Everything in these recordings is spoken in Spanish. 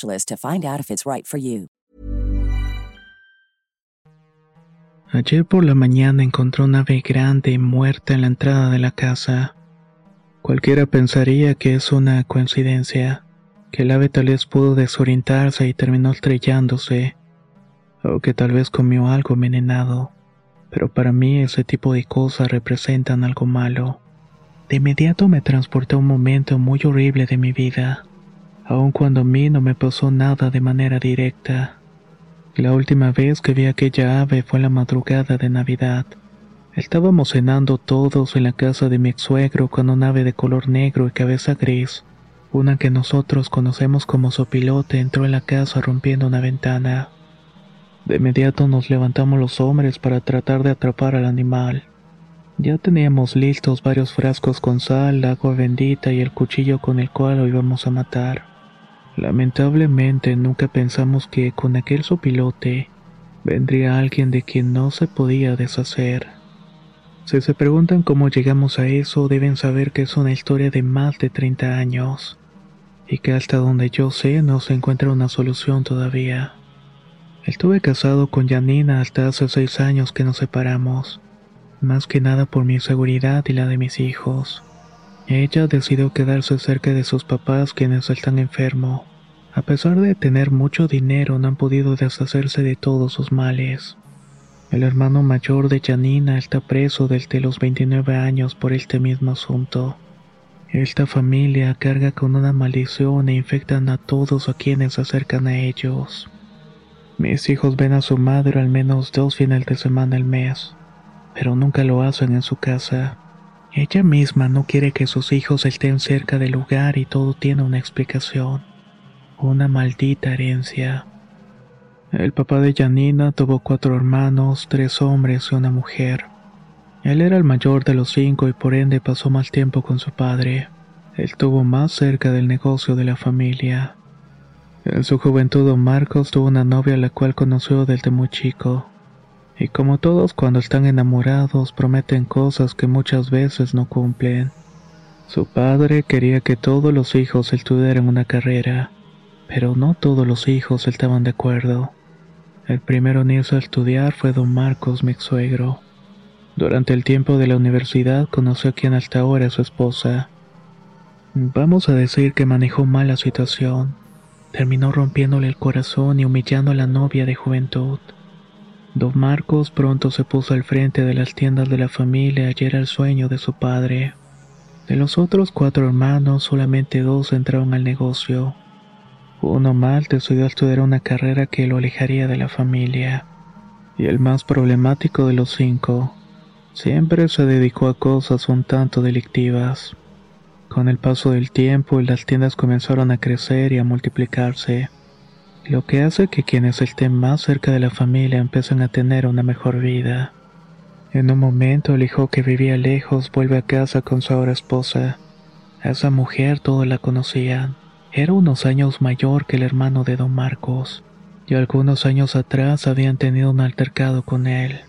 to find out if it's right for you. Ayer por la mañana encontré una ave grande muerta en la entrada de la casa. Cualquiera pensaría que es una coincidencia, que el ave tal vez pudo desorientarse y terminó estrellándose, o que tal vez comió algo envenenado, pero para mí ese tipo de cosas representan algo malo. De inmediato me transporté a un momento muy horrible de mi vida aun cuando a mí no me pasó nada de manera directa. La última vez que vi aquella ave fue la madrugada de Navidad. Estábamos cenando todos en la casa de mi ex suegro con un ave de color negro y cabeza gris. Una que nosotros conocemos como sopilote entró en la casa rompiendo una ventana. De inmediato nos levantamos los hombres para tratar de atrapar al animal. Ya teníamos listos varios frascos con sal, agua bendita y el cuchillo con el cual lo íbamos a matar. Lamentablemente nunca pensamos que con aquel sopilote vendría alguien de quien no se podía deshacer. Si se preguntan cómo llegamos a eso, deben saber que es una historia de más de 30 años, y que hasta donde yo sé no se encuentra una solución todavía. Estuve casado con Janina hasta hace seis años que nos separamos, más que nada por mi seguridad y la de mis hijos. Ella decidió quedarse cerca de sus papás quienes están enfermos. A pesar de tener mucho dinero, no han podido deshacerse de todos sus males. El hermano mayor de Janina está preso desde los 29 años por este mismo asunto. Esta familia carga con una maldición e infectan a todos a quienes se acercan a ellos. Mis hijos ven a su madre al menos dos fines de semana al mes, pero nunca lo hacen en su casa. Ella misma no quiere que sus hijos estén cerca del lugar y todo tiene una explicación. Una maldita herencia. El papá de Janina tuvo cuatro hermanos, tres hombres y una mujer. Él era el mayor de los cinco y por ende pasó más tiempo con su padre. Él estuvo más cerca del negocio de la familia. En su juventud Marcos tuvo una novia a la cual conoció desde muy chico. Y como todos cuando están enamorados prometen cosas que muchas veces no cumplen. Su padre quería que todos los hijos estudiaran una carrera, pero no todos los hijos estaban de acuerdo. El primero en irse a estudiar fue don Marcos, mi suegro. Durante el tiempo de la universidad conoció a quien hasta ahora es su esposa. Vamos a decir que manejó mal la situación. Terminó rompiéndole el corazón y humillando a la novia de juventud. Don Marcos pronto se puso al frente de las tiendas de la familia y era el sueño de su padre. De los otros cuatro hermanos, solamente dos entraron al negocio. Uno mal decidió estudiar una carrera que lo alejaría de la familia. Y el más problemático de los cinco, siempre se dedicó a cosas un tanto delictivas. Con el paso del tiempo, las tiendas comenzaron a crecer y a multiplicarse lo que hace que quienes estén más cerca de la familia empiecen a tener una mejor vida. En un momento el hijo que vivía lejos vuelve a casa con su ahora esposa. A esa mujer todos la conocían. Era unos años mayor que el hermano de don Marcos, y algunos años atrás habían tenido un altercado con él.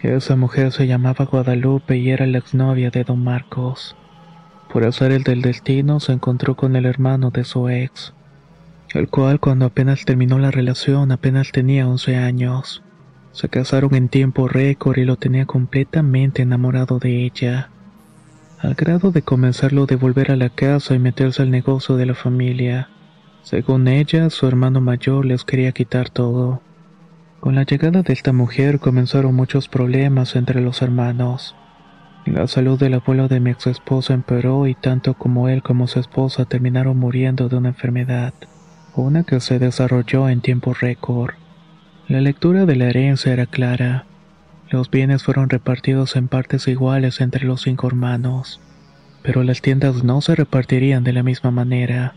Esa mujer se llamaba Guadalupe y era la exnovia de don Marcos. Por hacer el del destino se encontró con el hermano de su ex el cual cuando apenas terminó la relación apenas tenía 11 años. Se casaron en tiempo récord y lo tenía completamente enamorado de ella, al grado de convencerlo de volver a la casa y meterse al negocio de la familia. Según ella, su hermano mayor les quería quitar todo. Con la llegada de esta mujer comenzaron muchos problemas entre los hermanos. La salud del abuelo de mi ex esposo empeoró y tanto como él como su esposa terminaron muriendo de una enfermedad, una que se desarrolló en tiempo récord. La lectura de la herencia era clara. Los bienes fueron repartidos en partes iguales entre los cinco hermanos, pero las tiendas no se repartirían de la misma manera.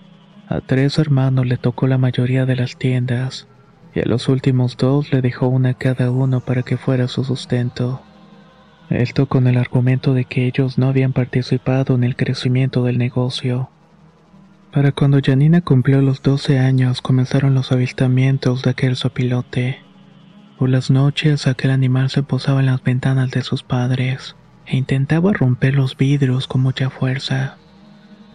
A tres hermanos le tocó la mayoría de las tiendas, y a los últimos dos le dejó una cada uno para que fuera su sustento. Esto con el argumento de que ellos no habían participado en el crecimiento del negocio. Para cuando Janina cumplió los 12 años comenzaron los avistamientos de aquel sopilote. Por las noches aquel animal se posaba en las ventanas de sus padres e intentaba romper los vidrios con mucha fuerza.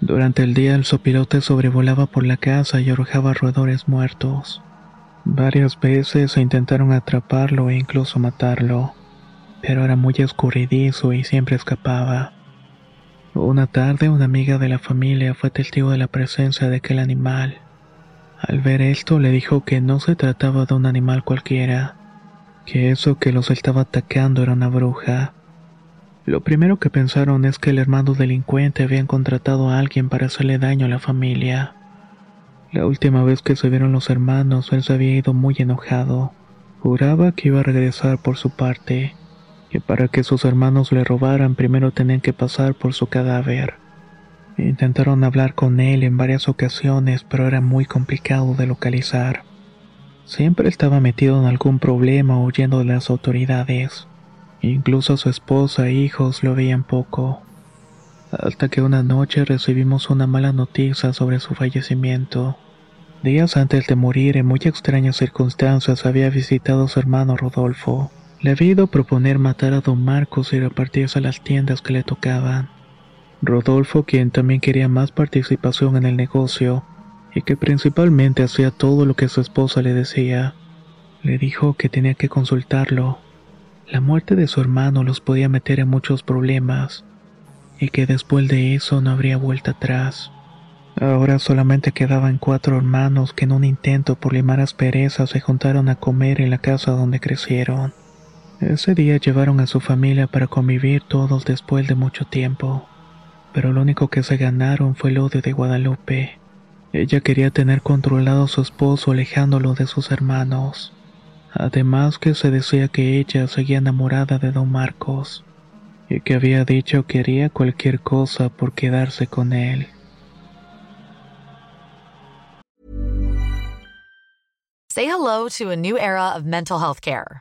Durante el día el sopilote sobrevolaba por la casa y arrojaba roedores muertos. Varias veces intentaron atraparlo e incluso matarlo pero era muy escurridizo y siempre escapaba. Una tarde una amiga de la familia fue testigo de la presencia de aquel animal. Al ver esto le dijo que no se trataba de un animal cualquiera, que eso que los estaba atacando era una bruja. Lo primero que pensaron es que el hermano delincuente había contratado a alguien para hacerle daño a la familia. La última vez que se vieron los hermanos, él se había ido muy enojado. Juraba que iba a regresar por su parte que para que sus hermanos le robaran primero tenían que pasar por su cadáver. Intentaron hablar con él en varias ocasiones, pero era muy complicado de localizar. Siempre estaba metido en algún problema huyendo de las autoridades. Incluso su esposa e hijos lo veían poco. Hasta que una noche recibimos una mala noticia sobre su fallecimiento. Días antes de morir, en muy extrañas circunstancias, había visitado a su hermano Rodolfo. Le había ido a proponer matar a don Marcos y repartirse a las tiendas que le tocaban. Rodolfo, quien también quería más participación en el negocio, y que principalmente hacía todo lo que su esposa le decía, le dijo que tenía que consultarlo. La muerte de su hermano los podía meter en muchos problemas, y que después de eso no habría vuelta atrás. Ahora solamente quedaban cuatro hermanos que en un intento por limar asperezas se juntaron a comer en la casa donde crecieron. Ese día llevaron a su familia para convivir todos después de mucho tiempo, pero lo único que se ganaron fue el odio de Guadalupe. Ella quería tener controlado a su esposo alejándolo de sus hermanos. Además que se decía que ella seguía enamorada de don Marcos y que había dicho que haría cualquier cosa por quedarse con él. Say hello to a new era of mental health care.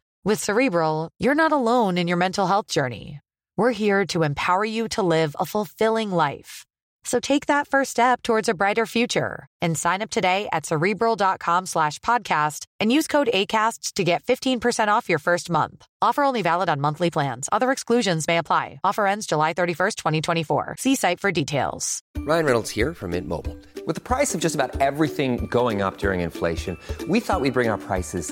With Cerebral, you're not alone in your mental health journey. We're here to empower you to live a fulfilling life. So take that first step towards a brighter future and sign up today at cerebral.com slash podcast and use code ACasts to get 15% off your first month. Offer only valid on monthly plans. Other exclusions may apply. Offer ends July 31st, 2024. See site for details. Ryan Reynolds here from Mint Mobile. With the price of just about everything going up during inflation, we thought we'd bring our prices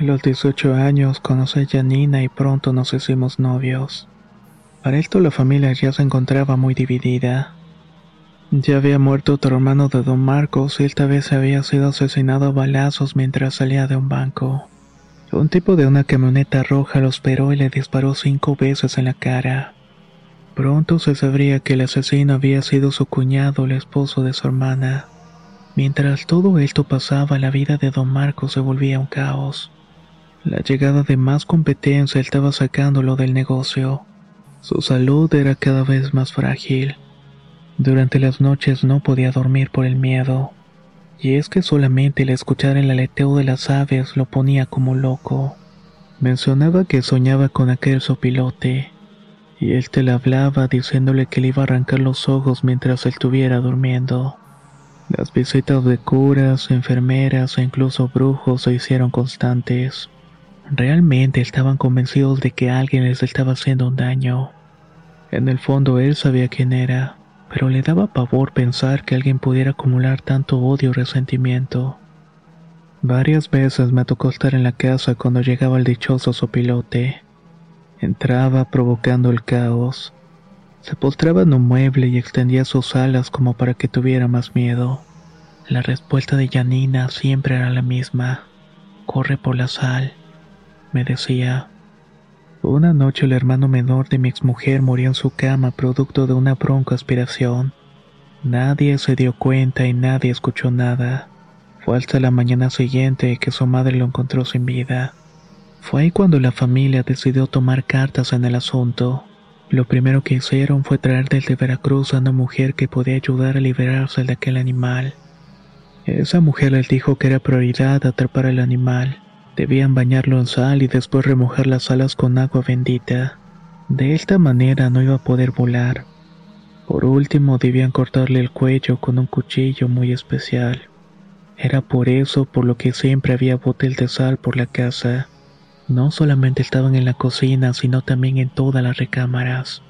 A los 18 años conocí a Janina y pronto nos hicimos novios. Para esto la familia ya se encontraba muy dividida. Ya había muerto otro hermano de don Marcos y esta vez había sido asesinado a balazos mientras salía de un banco. Un tipo de una camioneta roja lo esperó y le disparó cinco veces en la cara. Pronto se sabría que el asesino había sido su cuñado, el esposo de su hermana. Mientras todo esto pasaba, la vida de don Marcos se volvía un caos. La llegada de más competencia estaba sacándolo del negocio. Su salud era cada vez más frágil. Durante las noches no podía dormir por el miedo. Y es que solamente el escuchar el aleteo de las aves lo ponía como loco. Mencionaba que soñaba con aquel sopilote, y él te le hablaba diciéndole que le iba a arrancar los ojos mientras estuviera durmiendo. Las visitas de curas, enfermeras e incluso brujos se hicieron constantes. Realmente estaban convencidos de que alguien les estaba haciendo un daño. En el fondo él sabía quién era, pero le daba pavor pensar que alguien pudiera acumular tanto odio y resentimiento. Varias veces me tocó estar en la casa cuando llegaba el dichoso sopilote. Entraba provocando el caos. Se postraba en un mueble y extendía sus alas como para que tuviera más miedo. La respuesta de Janina siempre era la misma. Corre por la sal, me decía. Una noche el hermano menor de mi exmujer murió en su cama producto de una broncoaspiración. Nadie se dio cuenta y nadie escuchó nada. Fue hasta la mañana siguiente que su madre lo encontró sin vida. Fue ahí cuando la familia decidió tomar cartas en el asunto. Lo primero que hicieron fue traer desde Veracruz a una mujer que podía ayudar a liberarse de aquel animal. Esa mujer les dijo que era prioridad atrapar al animal. Debían bañarlo en sal y después remojar las alas con agua bendita. De esta manera no iba a poder volar. Por último, debían cortarle el cuello con un cuchillo muy especial. Era por eso por lo que siempre había botel de sal por la casa. No solamente estaban en la cocina, sino también en todas las recámaras.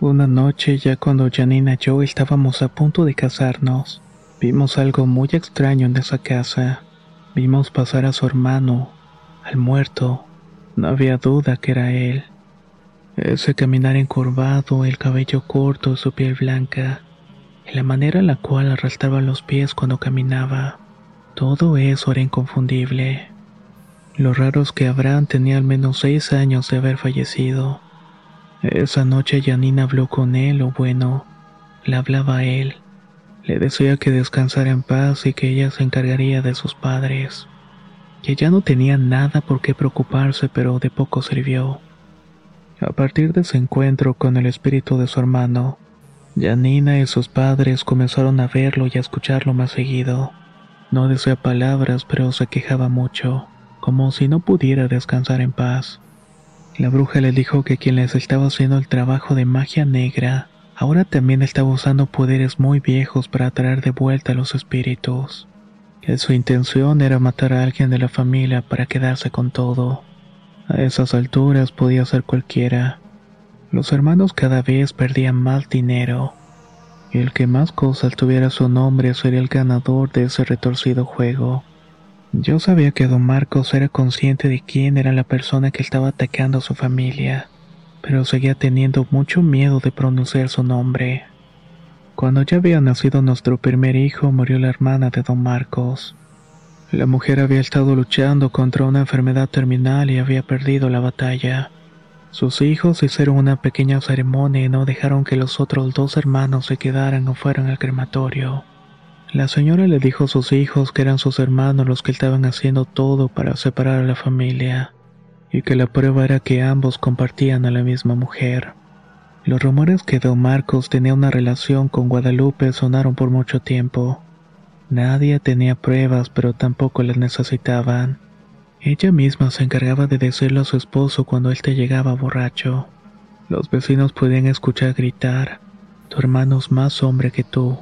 Una noche, ya cuando Janina y yo estábamos a punto de casarnos, vimos algo muy extraño en esa casa. Vimos pasar a su hermano, al muerto. No había duda que era él. Ese caminar encorvado, el cabello corto, su piel blanca, y la manera en la cual arrastraba los pies cuando caminaba. Todo eso era inconfundible. Lo raro es que Abraham tenía al menos seis años de haber fallecido. Esa noche Janina habló con él, o bueno, le hablaba a él. Le decía que descansara en paz y que ella se encargaría de sus padres. Que ya no tenía nada por qué preocuparse, pero de poco sirvió. A partir de ese encuentro con el espíritu de su hermano, Janina y sus padres comenzaron a verlo y a escucharlo más seguido. No decía palabras, pero se quejaba mucho, como si no pudiera descansar en paz. La bruja le dijo que quien les estaba haciendo el trabajo de magia negra, ahora también estaba usando poderes muy viejos para atraer de vuelta a los espíritus. Su intención era matar a alguien de la familia para quedarse con todo. A esas alturas podía ser cualquiera. Los hermanos cada vez perdían más dinero y el que más cosas tuviera su nombre sería el ganador de ese retorcido juego. Yo sabía que don Marcos era consciente de quién era la persona que estaba atacando a su familia, pero seguía teniendo mucho miedo de pronunciar su nombre. Cuando ya había nacido nuestro primer hijo, murió la hermana de don Marcos. La mujer había estado luchando contra una enfermedad terminal y había perdido la batalla. Sus hijos hicieron una pequeña ceremonia y no dejaron que los otros dos hermanos se quedaran o fueran al crematorio. La señora le dijo a sus hijos que eran sus hermanos los que estaban haciendo todo para separar a la familia, y que la prueba era que ambos compartían a la misma mujer. Los rumores que don Marcos tenía una relación con Guadalupe sonaron por mucho tiempo. Nadie tenía pruebas, pero tampoco las necesitaban. Ella misma se encargaba de decirlo a su esposo cuando él te llegaba borracho. Los vecinos podían escuchar gritar, tu hermano es más hombre que tú,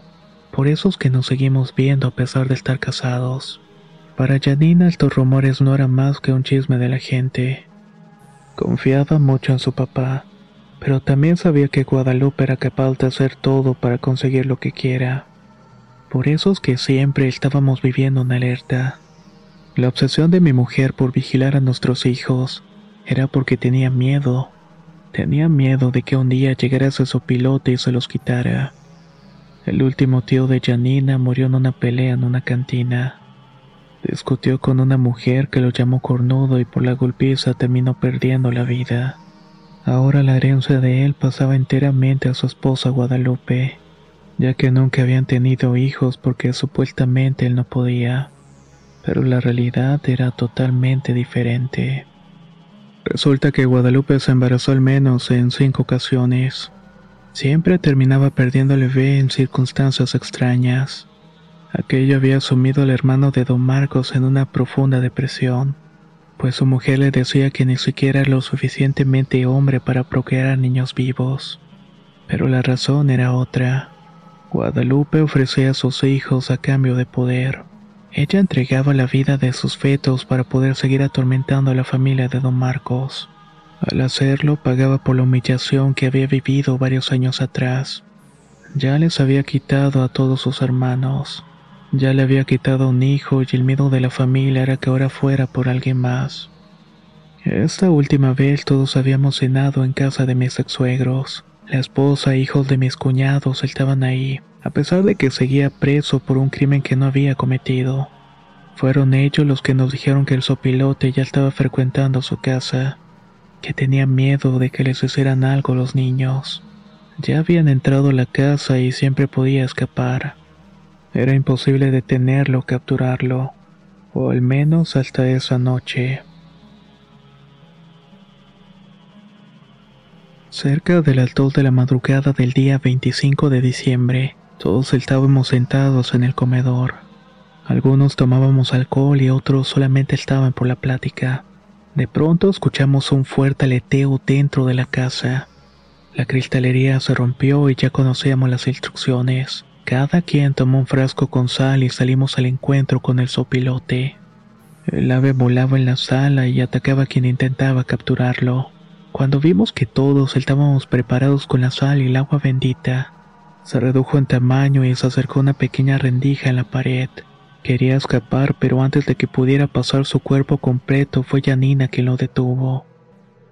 por eso es que nos seguimos viendo a pesar de estar casados. Para Janina estos rumores no eran más que un chisme de la gente. Confiaba mucho en su papá, pero también sabía que Guadalupe era capaz de hacer todo para conseguir lo que quiera. Por eso es que siempre estábamos viviendo en alerta. La obsesión de mi mujer por vigilar a nuestros hijos era porque tenía miedo. Tenía miedo de que un día llegara ese sopilote y se los quitara. El último tío de Janina murió en una pelea en una cantina. Discutió con una mujer que lo llamó cornudo y por la golpiza terminó perdiendo la vida. Ahora la herencia de él pasaba enteramente a su esposa Guadalupe, ya que nunca habían tenido hijos porque supuestamente él no podía pero la realidad era totalmente diferente. Resulta que Guadalupe se embarazó al menos en cinco ocasiones. Siempre terminaba perdiendo el bebé en circunstancias extrañas. Aquello había sumido al hermano de don Marcos en una profunda depresión, pues su mujer le decía que ni siquiera era lo suficientemente hombre para procrear a niños vivos. Pero la razón era otra. Guadalupe ofrecía a sus hijos a cambio de poder. Ella entregaba la vida de sus fetos para poder seguir atormentando a la familia de don Marcos. Al hacerlo, pagaba por la humillación que había vivido varios años atrás. Ya les había quitado a todos sus hermanos. Ya le había quitado un hijo y el miedo de la familia era que ahora fuera por alguien más. Esta última vez todos habíamos cenado en casa de mis ex-suegros. La esposa e hijos de mis cuñados estaban ahí, a pesar de que seguía preso por un crimen que no había cometido. Fueron ellos los que nos dijeron que el sopilote ya estaba frecuentando su casa, que tenía miedo de que les hicieran algo los niños. Ya habían entrado a la casa y siempre podía escapar. Era imposible detenerlo o capturarlo, o al menos hasta esa noche. Cerca de las de la madrugada del día 25 de diciembre, todos estábamos sentados en el comedor. Algunos tomábamos alcohol y otros solamente estaban por la plática. De pronto escuchamos un fuerte aleteo dentro de la casa. La cristalería se rompió y ya conocíamos las instrucciones. Cada quien tomó un frasco con sal y salimos al encuentro con el sopilote. El ave volaba en la sala y atacaba a quien intentaba capturarlo. Cuando vimos que todos estábamos preparados con la sal y el agua bendita, se redujo en tamaño y se acercó una pequeña rendija en la pared. Quería escapar, pero antes de que pudiera pasar su cuerpo completo fue Janina quien lo detuvo.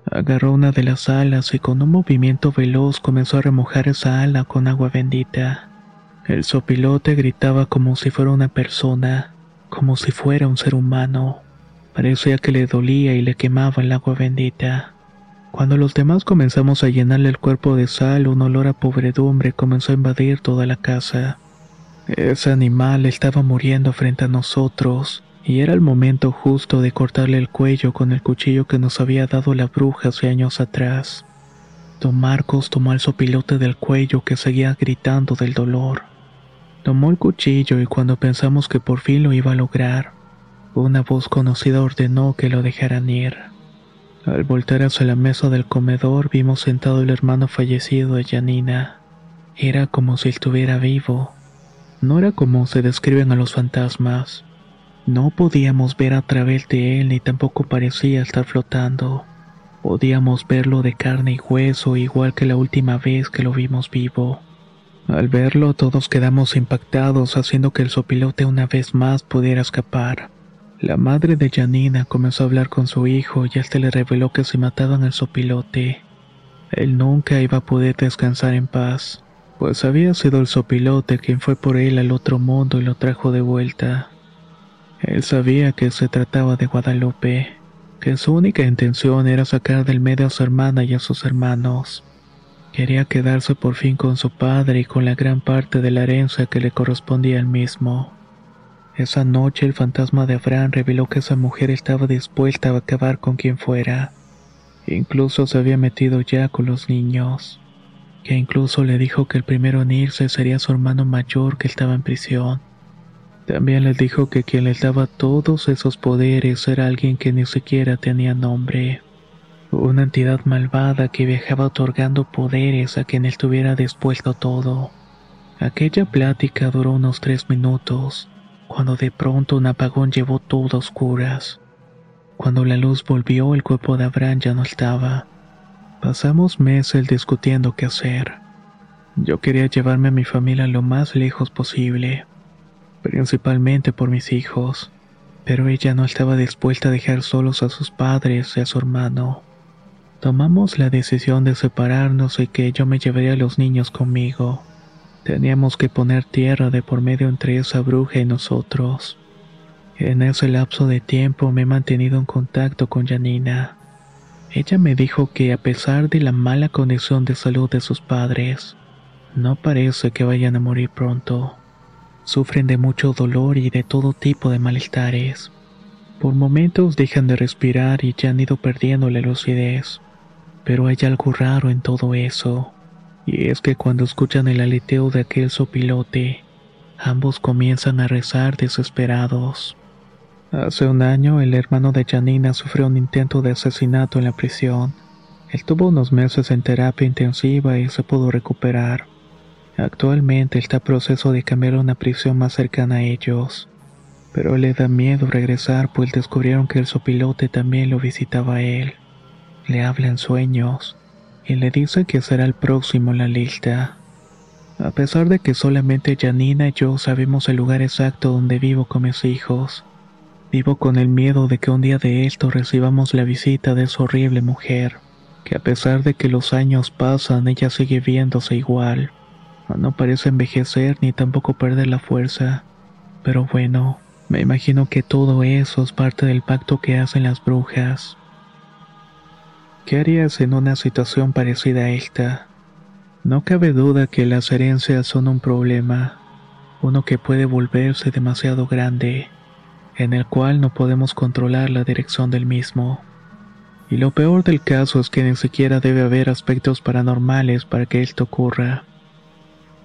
Agarró una de las alas y con un movimiento veloz comenzó a remojar esa ala con agua bendita. El sopilote gritaba como si fuera una persona, como si fuera un ser humano. Parecía que le dolía y le quemaba el agua bendita. Cuando los demás comenzamos a llenarle el cuerpo de sal, un olor a pobredumbre comenzó a invadir toda la casa. Ese animal estaba muriendo frente a nosotros, y era el momento justo de cortarle el cuello con el cuchillo que nos había dado la bruja hace años atrás. Don Marcos tomó el sopilote del cuello que seguía gritando del dolor. Tomó el cuchillo y cuando pensamos que por fin lo iba a lograr, una voz conocida ordenó que lo dejaran ir. Al voltar hacia la mesa del comedor vimos sentado el hermano fallecido de Janina. Era como si estuviera vivo. No era como se describen a los fantasmas. No podíamos ver a través de él ni tampoco parecía estar flotando. Podíamos verlo de carne y hueso igual que la última vez que lo vimos vivo. Al verlo todos quedamos impactados haciendo que el sopilote una vez más pudiera escapar. La madre de Janina comenzó a hablar con su hijo y este le reveló que si mataban al sopilote, él nunca iba a poder descansar en paz, pues había sido el sopilote quien fue por él al otro mundo y lo trajo de vuelta. Él sabía que se trataba de Guadalupe, que su única intención era sacar del medio a su hermana y a sus hermanos. Quería quedarse por fin con su padre y con la gran parte de la herencia que le correspondía al mismo. Esa noche el fantasma de Abraham reveló que esa mujer estaba dispuesta a acabar con quien fuera. Incluso se había metido ya con los niños. Que incluso le dijo que el primero en irse sería su hermano mayor que estaba en prisión. También le dijo que quien les daba todos esos poderes era alguien que ni siquiera tenía nombre una entidad malvada que viajaba otorgando poderes a quien estuviera dispuesto todo. Aquella plática duró unos tres minutos, cuando de pronto un apagón llevó todo a oscuras. Cuando la luz volvió, el cuerpo de Abraham ya no estaba. Pasamos meses discutiendo qué hacer. Yo quería llevarme a mi familia lo más lejos posible, principalmente por mis hijos, pero ella no estaba dispuesta a dejar solos a sus padres y a su hermano. Tomamos la decisión de separarnos y que yo me llevaría a los niños conmigo. Teníamos que poner tierra de por medio entre esa bruja y nosotros. En ese lapso de tiempo me he mantenido en contacto con Janina. Ella me dijo que a pesar de la mala condición de salud de sus padres, no parece que vayan a morir pronto. Sufren de mucho dolor y de todo tipo de malestares. Por momentos dejan de respirar y ya han ido perdiendo la lucidez. Pero hay algo raro en todo eso. Y es que cuando escuchan el aleteo de aquel sopilote, ambos comienzan a rezar desesperados. Hace un año, el hermano de Janina sufrió un intento de asesinato en la prisión. Él tuvo unos meses en terapia intensiva y se pudo recuperar. Actualmente está en proceso de cambiar a una prisión más cercana a ellos. Pero le da miedo regresar pues descubrieron que el sopilote también lo visitaba a él. Le habla en sueños y le dice que será el próximo en la lista. A pesar de que solamente Janina y yo sabemos el lugar exacto donde vivo con mis hijos, vivo con el miedo de que un día de esto recibamos la visita de esa horrible mujer, que a pesar de que los años pasan, ella sigue viéndose igual. No parece envejecer ni tampoco perder la fuerza. Pero bueno, me imagino que todo eso es parte del pacto que hacen las brujas. ¿Qué harías en una situación parecida a esta? No cabe duda que las herencias son un problema, uno que puede volverse demasiado grande, en el cual no podemos controlar la dirección del mismo. Y lo peor del caso es que ni siquiera debe haber aspectos paranormales para que esto ocurra.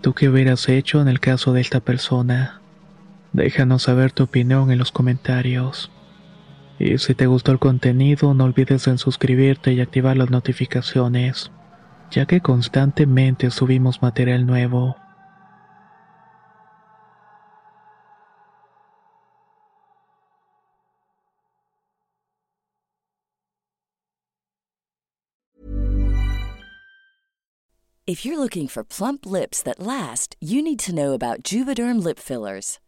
¿Tú qué hubieras hecho en el caso de esta persona? Déjanos saber tu opinión en los comentarios. Y si te gustó el contenido, no olvides en suscribirte y activar las notificaciones, ya que constantemente subimos material nuevo. If you're looking for plump lips that last, you need to know about Juvederm lip fillers.